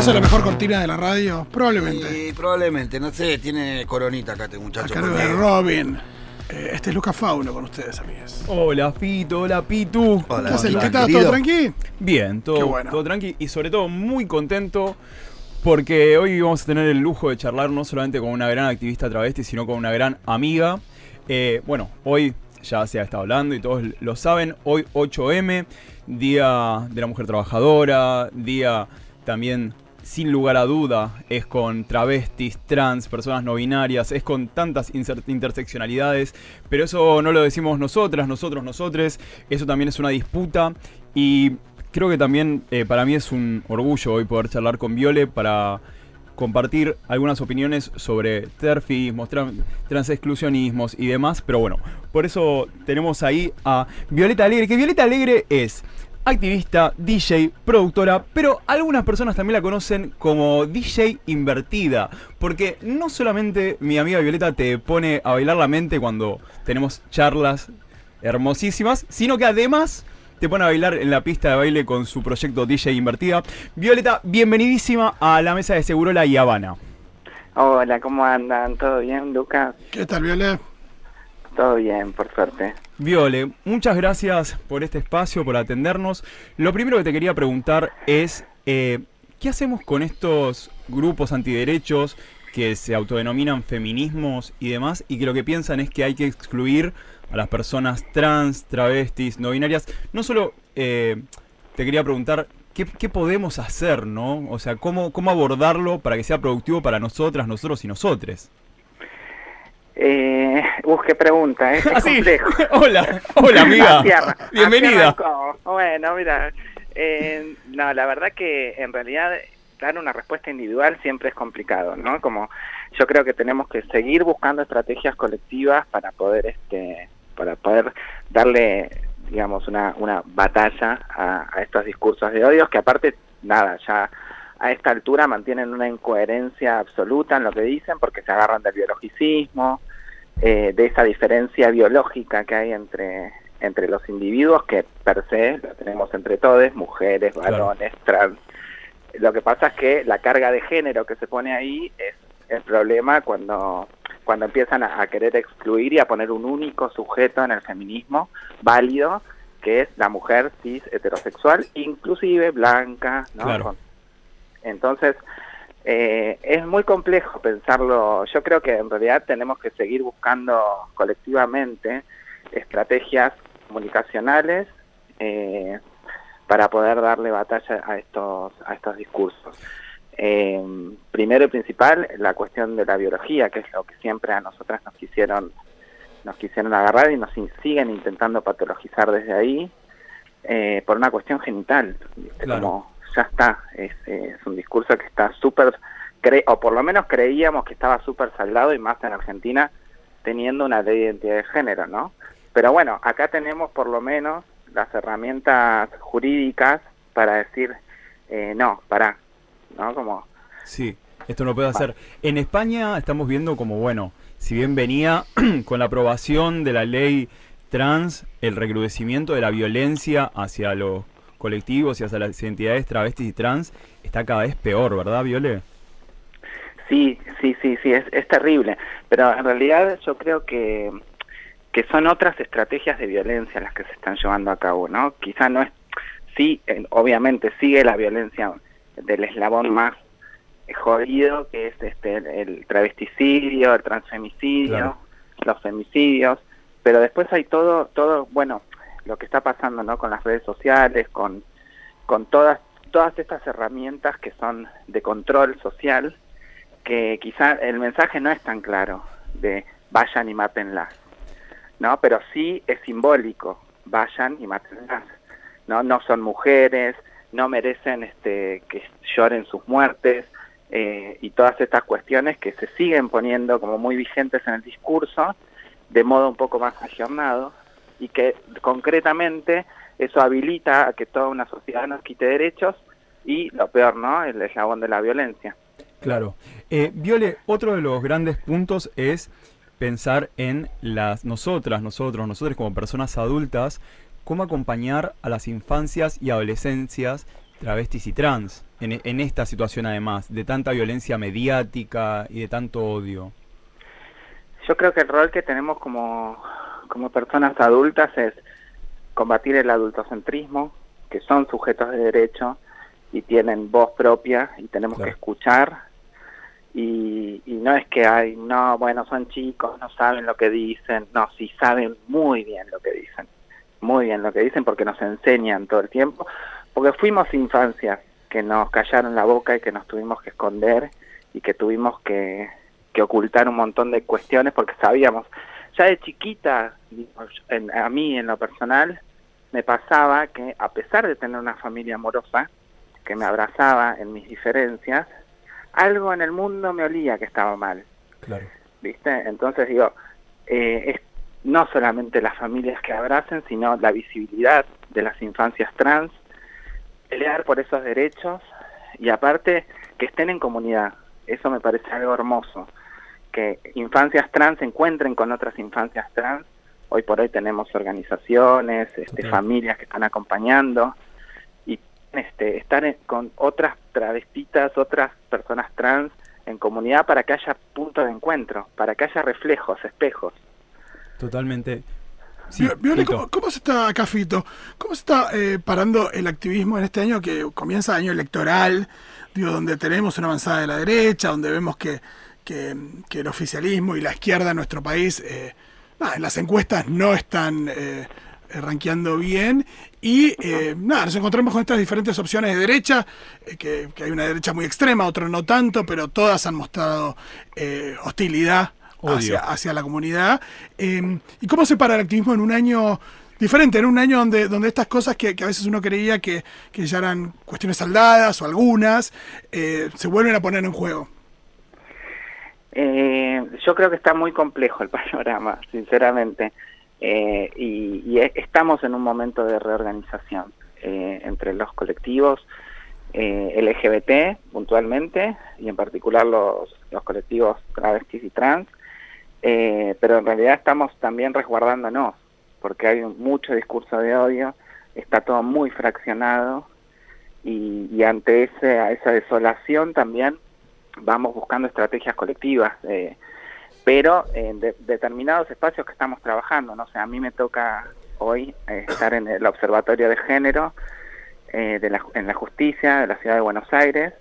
¿Acaso la mejor cortina de la radio? Probablemente. Sí, probablemente, no sé, tiene coronita acá este muchacho. A cargo de Robin. Eh, este es Lucas Fauno con ustedes, amigas. Hola Fito, hola Pitu. Hola, ¿Qué haces, Luquita? ¿Todo tranqui? Bien, todo, Qué bueno. todo tranqui y sobre todo muy contento porque hoy vamos a tener el lujo de charlar no solamente con una gran activista travesti, sino con una gran amiga. Eh, bueno, hoy ya se ha estado hablando y todos lo saben, hoy 8M, Día de la Mujer Trabajadora, día también sin lugar a duda es con travestis, trans, personas no binarias, es con tantas interseccionalidades, pero eso no lo decimos nosotras, nosotros, nosotres, eso también es una disputa y creo que también eh, para mí es un orgullo hoy poder charlar con Viole para compartir algunas opiniones sobre terfismos, tran- transexclusionismos y demás, pero bueno, por eso tenemos ahí a Violeta Alegre, que Violeta Alegre es activista, DJ, productora, pero algunas personas también la conocen como DJ invertida, porque no solamente mi amiga Violeta te pone a bailar la mente cuando tenemos charlas hermosísimas, sino que además te pone a bailar en la pista de baile con su proyecto DJ Invertida. Violeta, bienvenidísima a la mesa de Segurola y Habana. Hola, ¿cómo andan? ¿Todo bien, Lucas? ¿Qué tal, Viole? Todo bien, por suerte. Viole, muchas gracias por este espacio, por atendernos. Lo primero que te quería preguntar es, eh, ¿qué hacemos con estos grupos antiderechos que se autodenominan feminismos y demás y que lo que piensan es que hay que excluir a las personas trans, travestis, no binarias? No solo eh, te quería preguntar, ¿qué, qué podemos hacer, no? O sea, ¿cómo, ¿cómo abordarlo para que sea productivo para nosotras, nosotros y nosotres? Eh, uf, qué pregunta, ¿eh? Es Ah, sí. complejo. hola, hola amiga. Bienvenida. Bueno, mira, eh, no, la verdad que en realidad dar una respuesta individual siempre es complicado, ¿no? Como yo creo que tenemos que seguir buscando estrategias colectivas para poder, este, para poder darle, digamos, una, una batalla a, a estos discursos de odios que aparte, nada, ya a esta altura mantienen una incoherencia absoluta en lo que dicen porque se agarran del biologicismo, eh, de esa diferencia biológica que hay entre, entre los individuos, que per se lo tenemos entre todos, mujeres, Claro. varones, trans. Lo que pasa es que la carga de género que se pone ahí es el problema cuando, cuando empiezan a, a querer excluir y a poner un único sujeto en el feminismo válido, que es la mujer cis heterosexual, inclusive blanca, ¿no? Claro. Entonces, eh, es muy complejo pensarlo. Yo creo que en realidad tenemos que seguir buscando colectivamente estrategias comunicacionales eh, para poder darle batalla a estos a estos discursos. Eh, primero y principal, la cuestión de la biología, que es lo que siempre a nosotras nos quisieron nos quisieron agarrar y nos siguen intentando patologizar desde ahí eh, por una cuestión genital. Claro. Como ya está, es, es un discurso que está súper, o por lo menos creíamos que estaba súper saldado y más en Argentina teniendo una ley de identidad de género, ¿no? Pero bueno, acá tenemos por lo menos las herramientas jurídicas para decir, eh, no, pará, ¿no? Como, Sí, esto no puede hacer. En España estamos viendo como, bueno, si bien venía con la aprobación de la ley trans, el recrudecimiento de la violencia hacia los colectivos y hacia las identidades travestis y trans está cada vez peor, ¿verdad, Viole? Sí, sí, sí, sí, es, es terrible. Pero en realidad yo creo que, que son otras estrategias de violencia las que se están llevando a cabo, ¿no? Quizá no es, sí, obviamente sigue la violencia del eslabón más jodido, que es este el, el travesticidio, el transfemicidio, Claro. los femicidios, pero después hay todo, todo, bueno, lo que está pasando, ¿no? Con las redes sociales, con, con todas, todas estas herramientas que son de control social, que quizá el mensaje no es tan claro de vayan y mátenlas, ¿no? Pero sí es simbólico, vayan y mátenlas, no, no son mujeres, no merecen este, que lloren sus muertes eh, y todas estas cuestiones que se siguen poniendo como muy vigentes en el discurso de modo un poco más ayornado y que concretamente eso habilita a que toda una sociedad nos quite derechos y lo peor, ¿no? El eslabón de la violencia. Claro. Eh, Viole, otro de los grandes puntos es pensar en las nosotras, nosotros, nosotros como personas adultas, cómo acompañar a las infancias y adolescencias travestis y trans en, en esta situación además de tanta violencia mediática y de tanto odio. Yo creo que el rol que tenemos como, como personas adultas es combatir el adultocentrismo, que son sujetos de derecho y tienen voz propia y tenemos Claro. que escuchar. Y, y no es que hay, no, bueno, son chicos, no saben lo que dicen, no, sí saben muy bien lo que dicen, muy bien lo que dicen porque nos enseñan todo el tiempo, porque fuimos infancias que nos callaron la boca y que nos tuvimos que esconder y que tuvimos que, que ocultar un montón de cuestiones porque sabíamos, ya de chiquita, en- a mí en lo personal, me pasaba que a pesar de tener una familia amorosa, que me abrazaba en mis diferencias, algo en el mundo me olía que estaba mal, Claro. ¿viste? Entonces digo, eh, es no solamente las familias que abracen, sino la visibilidad de las infancias trans, pelear por esos derechos y aparte que estén en comunidad. Eso me parece algo hermoso, que infancias trans se encuentren con otras infancias trans. Hoy por hoy tenemos organizaciones, este, familias que están acompañando y este, estar en- con otras travestitas, otras personas trans en comunidad para que haya punto de encuentro, para que haya reflejos, espejos. Totalmente. Sí, Viole. ¿cómo, cómo se está, acá Fito, cómo se está eh, parando el activismo en este año que comienza año electoral, digo, donde tenemos una avanzada de la derecha, donde vemos que, que, que el oficialismo y la izquierda en nuestro país, eh, nada, en las encuestas no están eh, eh, rankeando bien, y eh, nada, nos encontramos con estas diferentes opciones de derecha, eh, que, que hay una derecha muy extrema, otra no tanto, pero todas han mostrado eh, hostilidad hacia, hacia la comunidad. Eh, ¿Y cómo se para el activismo en un año diferente, en un año donde, donde estas cosas que, que a veces uno creía que, que ya eran cuestiones saldadas o algunas, eh, se vuelven a poner en juego? Eh, yo creo que está muy complejo el panorama, sinceramente, Eh, y, e- estamos en un momento de reorganización eh, entre los colectivos eh, LGBT puntualmente y en particular los, los colectivos travestis y trans, pero en realidad estamos también resguardándonos porque hay mucho discurso de odio, está todo muy fraccionado y, ante ese, esa desolación también vamos buscando estrategias colectivas, eh, pero en de- determinados espacios que estamos trabajando, no sé, a mí me toca hoy eh, estar en el Observatorio de Género eh, de la, en la Justicia de la Ciudad de Buenos Aires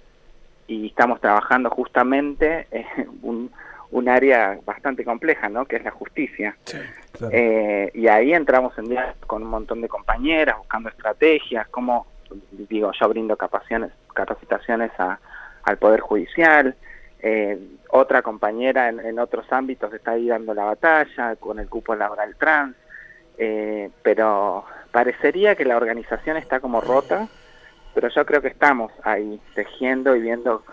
y estamos trabajando justamente en un, un área bastante compleja, ¿no? Que es la justicia. Sí. Claro. Eh, y ahí entramos en diálogo con un montón de compañeras, buscando estrategias, como, digo, yo brindo capacitaciones, capacitaciones a, al Poder Judicial, eh, otra compañera en, en otros ámbitos está ahí dando la batalla con el cupo laboral trans, eh, pero parecería que la organización está como rota, pero yo creo que estamos ahí tejiendo y viendo,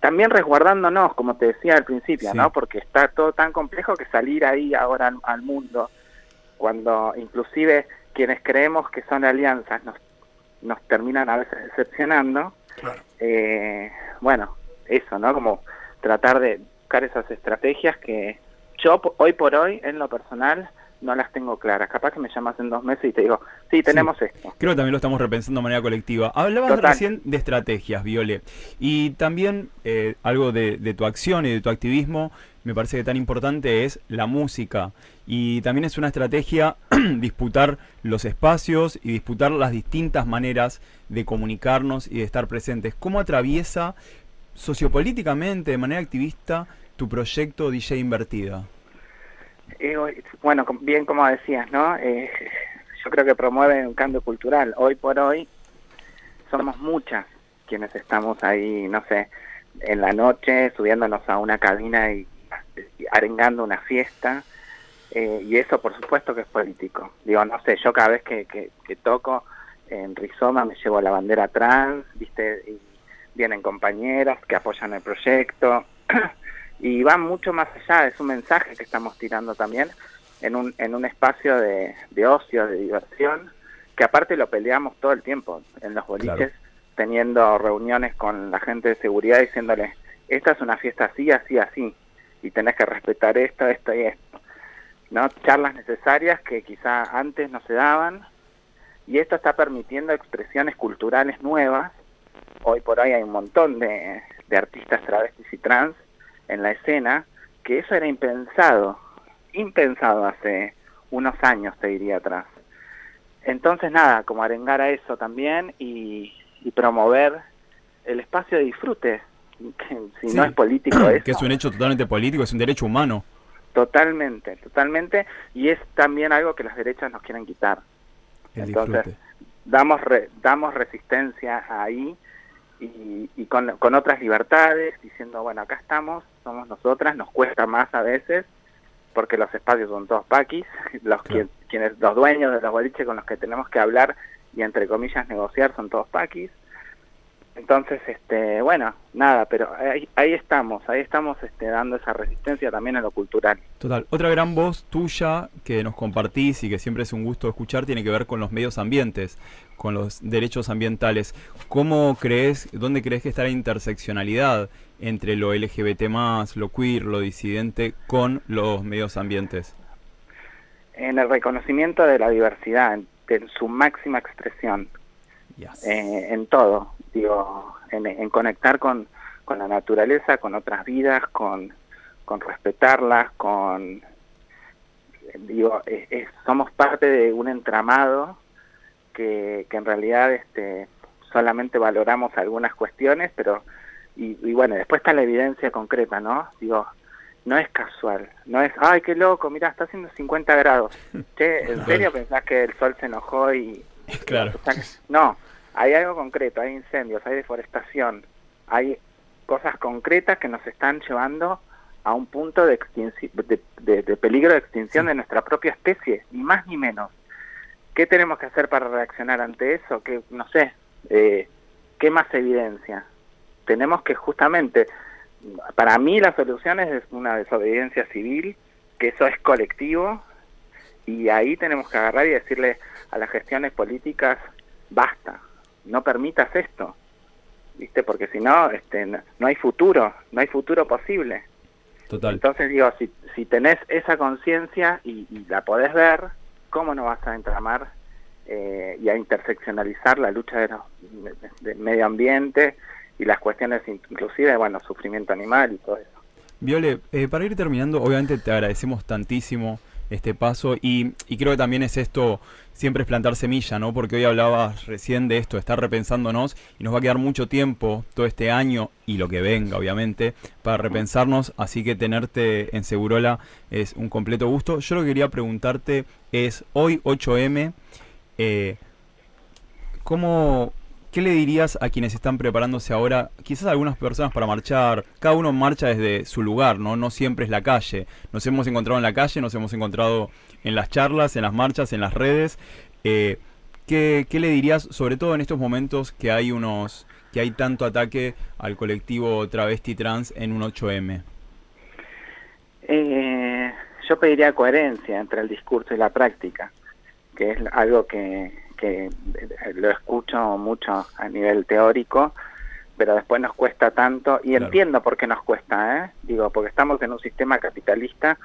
también resguardándonos, como te decía al principio, Sí. ¿no? Porque está todo tan complejo que salir ahí ahora al, al mundo, cuando inclusive quienes creemos que son alianzas nos, nos terminan a veces decepcionando, Claro. eh, bueno, eso, ¿no? Como tratar de buscar esas estrategias que yo hoy por hoy, en lo personal, no las tengo claras. Capaz que me llamas en dos meses y te digo, sí, tenemos esto. Creo que también lo estamos repensando de manera colectiva. Hablabas Total. recién de estrategias, Viole. Y también eh, algo de, de tu acción y de tu activismo, me parece que tan importante es la música. Y también es una estrategia disputar los espacios y disputar las distintas maneras de comunicarnos y de estar presentes. ¿Cómo atraviesa sociopolíticamente, de manera activista, tu proyecto DJ Invertida? Eh, bueno, bien como decías, ¿no? Eh, yo creo que promueve un cambio cultural. Hoy por hoy somos muchas quienes estamos ahí, no sé, en la noche subiéndonos a una cabina y arengando una fiesta. eh, y eso por supuesto que es político. Digo, no sé, yo cada vez que, que, que toco en Rizoma me llevo la bandera trans, ¿viste? Y vienen compañeras que apoyan el proyecto y van mucho más allá, es un mensaje que estamos tirando también en un, en un espacio de, de ocio, de diversión, que aparte lo peleamos todo el tiempo en los boliches, Claro. teniendo reuniones con la gente de seguridad diciéndole, esta es una fiesta así, así, así, y tenés que respetar esto, esto y esto. ¿no? Charlas necesarias que quizá antes no se daban, y esto está permitiendo expresiones culturales nuevas. Hoy por hoy hay un montón de, de artistas travestis y trans en la escena, que eso era impensado, impensado hace unos años, te diría atrás. Entonces, nada, como arengar a eso también y, y promover el espacio de disfrute, si Sí. no es político eso, que es un hecho totalmente político, es un derecho humano. totalmente, totalmente, y es también algo que las derechas nos quieren quitar. El Entonces, disfrute. damos re- damos resistencia ahí y, y con, con otras libertades, diciendo, bueno, acá estamos, somos nosotras, nos cuesta más a veces, porque los espacios son todos paquis, los Claro. quien- quienes los dueños de los boliches con los que tenemos que hablar y entre comillas negociar son todos paquis. Entonces, este, bueno, nada, pero ahí, ahí estamos, ahí estamos este, dando esa resistencia también en lo cultural. Total. Otra gran voz tuya que nos compartís y que siempre es un gusto escuchar tiene que ver con los medios ambientes, con los derechos ambientales. ¿Cómo crees, dónde crees que está la interseccionalidad entre lo LGBT+, lo queer, lo disidente con los medios ambientes? En el reconocimiento de la diversidad, en- en su máxima expresión. Yes. eh, en todo, digo, en, en conectar con, con la naturaleza, con otras vidas, con, con respetarlas, con, digo, es- es- somos parte de un entramado que, que en realidad este, solamente valoramos algunas cuestiones, pero, y, y bueno, después está la evidencia concreta, ¿no? Digo, no es casual, no es, ay, qué loco, mira, está haciendo 50 grados. Che, ¿en serio pensás que el sol se enojó y, Claro. no, hay algo concreto, hay incendios, hay deforestación, hay cosas concretas que nos están llevando a un punto de, de, de- de peligro de extinción Sí. de nuestra propia especie, ni más ni menos. ¿Qué tenemos que hacer para reaccionar ante eso? Que no sé, eh, ¿qué más evidencia? Tenemos que justamente, para mí la solución es una desobediencia civil, que eso es colectivo, y ahí tenemos que agarrar y decirle a las gestiones políticas, basta, no permitas esto, ¿viste? Porque si no, este, no, hay futuro, no hay futuro posible. Total. Entonces digo, si, si tenés esa conciencia y, y la podés ver, ¿cómo no vas a entramar eh, y a interseccionalizar la lucha de los, de- medio ambiente y las cuestiones inclusive, bueno, sufrimiento animal y todo eso? Viole, eh, para ir terminando, obviamente te agradecemos tantísimo este paso y, y creo que también es esto, siempre es plantar semilla, ¿no? Porque hoy hablabas recién de esto, estar repensándonos y nos va a quedar mucho tiempo, todo este año y lo que venga, obviamente, para repensarnos, así que tenerte en Segurola es un completo gusto. Yo lo que quería preguntarte es, hoy 8M, eh, ¿cómo, ¿qué le dirías a quienes están preparándose ahora? Quizás algunas personas para marchar, cada uno marcha desde su lugar, ¿no? No siempre es la calle. Nos hemos encontrado en la calle, nos hemos encontrado en las charlas, en las marchas, en las redes. Eh, ¿qué, le dirías, sobre todo en estos momentos que hay unos que hay tanto ataque al colectivo travesti trans en un 8M? Eh, yo pediría coherencia entre el discurso y la práctica, que es algo que, que lo escucho mucho a nivel teórico, pero después nos cuesta tanto, y Claro. entiendo por qué nos cuesta, ¿eh? Digo, porque estamos en un sistema capitalista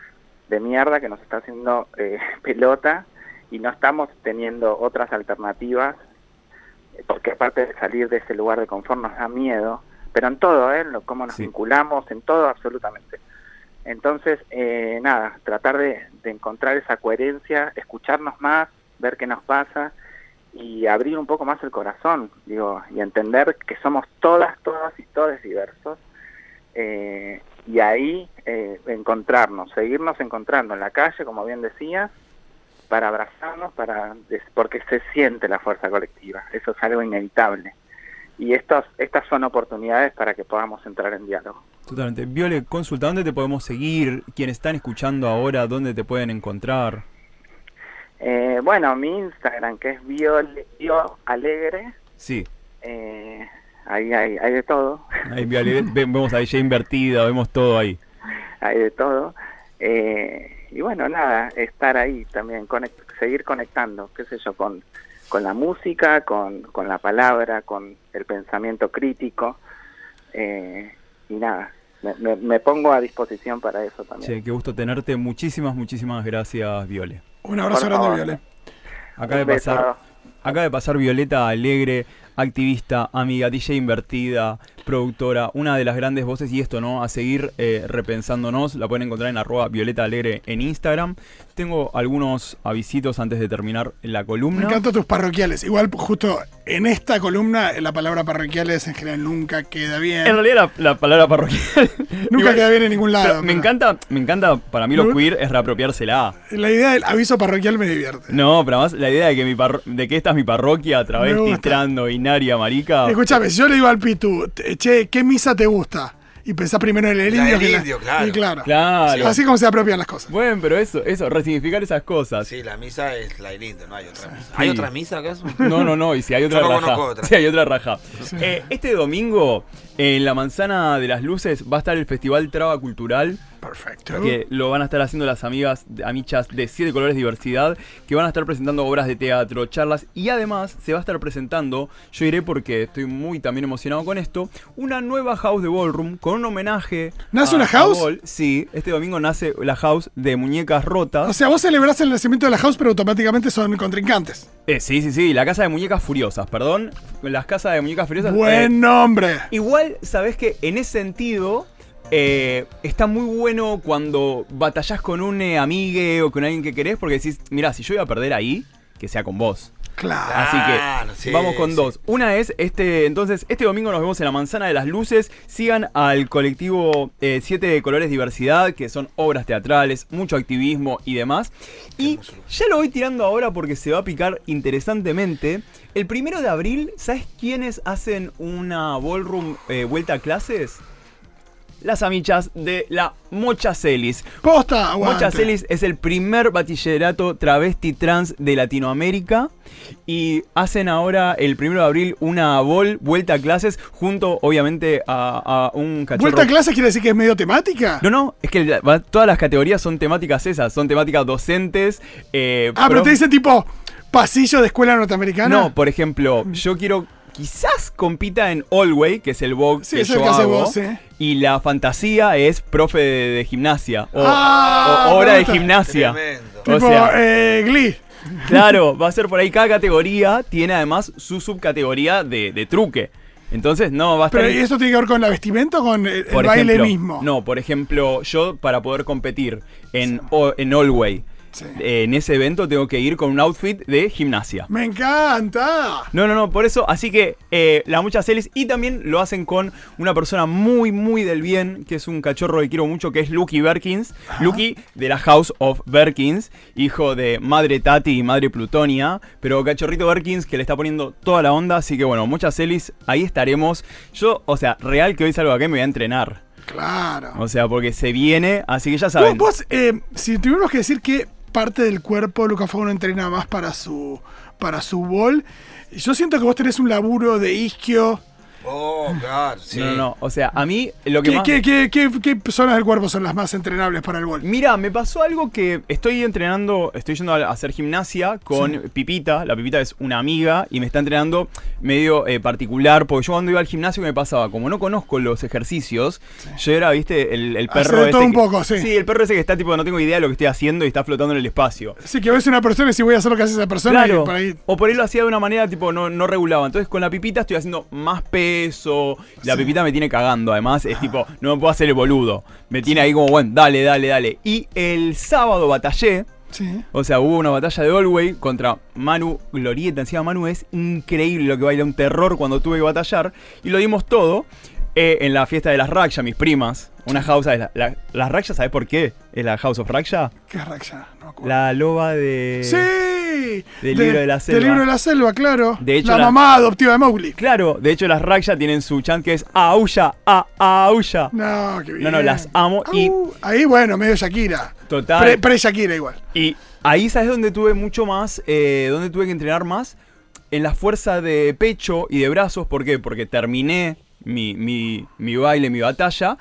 de mierda que nos está haciendo eh, pelota y no estamos teniendo otras alternativas, eh, porque aparte de salir de ese lugar de confort nos da miedo, pero en todo, ¿eh? Lo, cómo nos Sí. vinculamos, en todo absolutamente. Entonces, eh, nada, tratar de, de encontrar esa coherencia, escucharnos más, ver qué nos pasa y abrir un poco más el corazón, digo, y entender que somos todas, todas y todos diversos. eh, y ahí eh, encontrarnos, seguirnos encontrando en la calle, como bien decías, para abrazarnos, para porque se siente la fuerza colectiva, eso es algo inevitable. Y estos, estas son oportunidades para que podamos entrar en diálogo. Totalmente. Viole, consulta, ¿dónde te podemos seguir? Quienes están escuchando ahora, ¿dónde te pueden encontrar? Eh, bueno, mi Instagram, que es Viole, Vio Alegre, Sí. eh, ahí hay, hay de todo, Ahí vemos a ella invertida, vemos todo ahí. hay de todo. Eh, y bueno, nada, estar ahí también, conect- seguir conectando, qué sé yo, con, con la música, con, con la palabra, con el pensamiento crítico. eh, y nada, me, me- me pongo a disposición para eso también. Che, qué gusto tenerte. Muchísimas, muchísimas gracias, Viole. Un abrazo grande, favor. Viole. Acaba de pasar, acaba de pasar Violeta Alegre, activista, amiga, DJ invertida, productora, una de las grandes voces y esto, ¿no? A seguir eh, repensándonos, la pueden encontrar en arroba Violeta Alegre en Instagram. Tengo algunos avisitos antes de terminar la Me columna. encantan tus parroquiales. Igual, justo en esta columna, la palabra parroquiales en general nunca queda bien. En realidad la, la palabra parroquial Nunca queda bien en ningún lado. me encanta, me encanta, para mí lo No- queer es reapropiársela. La idea del aviso parroquial me divierte. No, pero además la idea de que mi de que esta es mi parroquia, travesti, gusta. trans, binaria, marica. Escúchame, si yo le digo al Pitu, che, ¿qué misa te gusta? Y pensás primero en el La indio. del que indio, claro. Y claro. Claro. Así como se apropian las cosas. Bueno, pero eso, eso, resignificar esas cosas. Sí, la misa es la del indio, no hay otra misa. ¿Hay Sí. otra misa acaso? No, no, no, y si hay otra Yo no raja. conozco otra. Si hay otra raja. Eh, este domingo, en la Manzana de las Luces, va a estar el Festival Traba Cultural, Perfecto. que lo van a estar haciendo las amigas, amichas de Siete Colores Diversidad, que van a estar presentando obras de teatro, charlas, y además se va a estar presentando, yo iré porque estoy muy también emocionado con esto, una nueva house de Ballroom con un homenaje. ¿Nace a- una a house? Ball. Sí, este domingo nace la house de muñecas rotas. O sea, vos celebrás el nacimiento de la house, pero automáticamente son contrincantes. Eh, sí, sí, sí, la casa de muñecas furiosas, perdón. Las casas de muñecas furiosas. Buen eh, nombre. igual, sabes que en ese sentido. Eh, está muy bueno cuando batallás con un eh, amigue o con alguien que querés porque decís, mira, si yo voy a perder ahí, que sea con vos. Claro. Así que sí, vamos con sí. dos. Una es este, entonces, este domingo nos vemos en la Manzana de las Luces. Sigan al colectivo eh, Siete Colores Diversidad, que son obras teatrales, mucho activismo y demás. Y ya lo voy tirando ahora porque se va a picar interesantemente. El primero de abril, ¿sabes quiénes hacen una ballroom eh, vuelta a clases? Las amichas de la Mocha Celis. Posta, aguante. Mocha Celis es el primer bachillerato travesti trans de Latinoamérica y hacen ahora el 1 de abril una bol vuelta a clases junto obviamente a, a un cachorro. ¿Vuelta a clases quiere decir que es medio temática? No, no, es que la- todas las categorías son temáticas esas, son temáticas docentes. eh, ah, pero te dice tipo pasillo de escuela norteamericana. No, por ejemplo, yo quiero quizás compita en Allway, que es el Vogue Sí, que es el yo que hago, vos, y la fantasía es profe de, de gimnasia o, Ah, o de gimnasia. Tremendo. Tipo, o sea, eh, Glee. Claro, va a ser por ahí. Cada categoría tiene además su subcategoría de, de truque. Entonces, no, va a estar. Pero ¿y esto tiene que ver con la vestimenta o con el, por baile ejemplo, mismo? No, por ejemplo, yo para poder competir en, o- en Allway, Sí. eh, en ese evento tengo que ir con un outfit de gimnasia. Me encanta. No, no, no, por eso, así que eh, la muchas celis y también lo hacen con una persona muy, muy del bien, que es un cachorro que quiero mucho, que es Lucky Berkins. Lucky de la House of Berkins, hijo de madre Tati y madre Plutonia, pero cachorrito Berkins que le está poniendo toda la onda, así que bueno, muchas celis, ahí estaremos. Yo, o sea, real que hoy salgo acá y me voy a entrenar. Claro. O sea, porque se viene, así que ya saben. vos, eh, si tuviéramos que decir qué parte del cuerpo Lucas Fauno entrena más para su para su bol, yo siento que vos tenés un laburo de isquio. Oh, claro, sí. No, no, no, o sea, a mí lo que ¿Qué, más... qué, qué, qué- qué zonas del cuerpo son las más entrenables para el bol? Mira, me pasó algo que estoy entrenando, estoy yendo a hacer gimnasia con Pipita. La Pipita es una amiga y me está entrenando medio eh, particular. Porque yo cuando iba al gimnasio me pasaba, como no conozco los ejercicios, yo era, viste, el, el Hacer perro de todo ese un poco, sí. Sí, el perro ese que está tipo, no tengo idea de lo que estoy haciendo y está flotando en el espacio. Sí, que ves una persona y si voy a hacer lo que hace esa persona, Claro. y por ahí. O por ahí lo hacía de una manera tipo no, no regulaba. Entonces con la pipita estoy haciendo más peso. La Sí. pipita me tiene cagando. Además, es tipo, no me puedo hacer el boludo. Me tiene ahí como, bueno, dale, dale, dale. Y el sábado batallé. Sí. O sea, hubo una batalla de Allway contra Manu Glorieta. Encima Manu es increíble lo que baila, un terror cuando tuve que batallar. Y lo dimos todo eh, en la fiesta de las Raksha, mis primas. Una house de la, la- las Raksha, ¿sabes por qué? Es la House of Raksha. ¿Qué Raksha? No me acuerdo. La loba de... Sí, Sí. Del libro de la selva. Del libro de la selva, claro. De hecho, la, la- mamá adoptiva de Mowgli. Claro, de hecho las Raksha tienen su chant que es Auya, a Auya. No, qué bien. No, no, las amo y-. Ahí, bueno, medio Shakira. Total. Pre- Pre-Shakira igual. Y ahí, ¿sabes dónde tuve mucho más? Eh, ¿Dónde tuve que entrenar más? En la fuerza de pecho y de brazos. ¿Por qué? Porque terminé mi, mi, mi baile, mi batalla,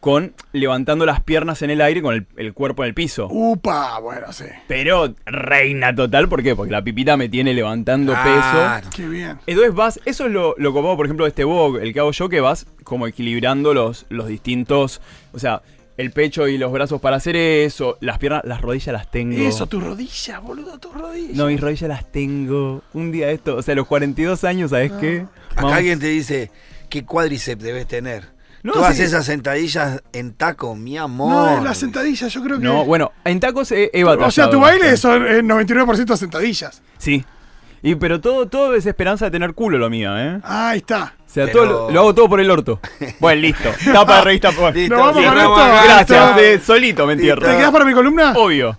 con levantando las piernas en el aire con el, el cuerpo en el piso. Upa, bueno, sí. Pero reina total, ¿por qué? Porque la pipita me tiene levantando peso. Qué bien. Entonces vas, eso es lo, lo copado, por ejemplo, de este Vogue, el que hago yo, que vas como equilibrando los, los distintos, o sea, el pecho y los brazos para hacer eso, las piernas, las rodillas las tengo. Eso, tus rodillas, boludo, tus rodillas. No, mis rodillas las tengo. Un día esto, o sea, a los 42 años, ¿sabes qué? Acá alguien te dice, ¿qué cuádriceps debes tener? No, sí. haces esas sentadillas en taco, mi amor. No, en las sentadillas, yo creo que. No, bueno, en tacos he, he batallado. o sea, tu baile son eh, 99% sentadillas. Sí. Y pero todo, todo es esperanza de tener culo lo mío, ¿eh? Ah, ahí está. O sea, Pero- todo lo, lo hago todo por el orto. Bueno, listo. Tapa de revista. por- Listo, Nos vamos sí, con esto. Gracias, Listo. eh, solito me entierro. ¿Te quedas para mi columna? Obvio.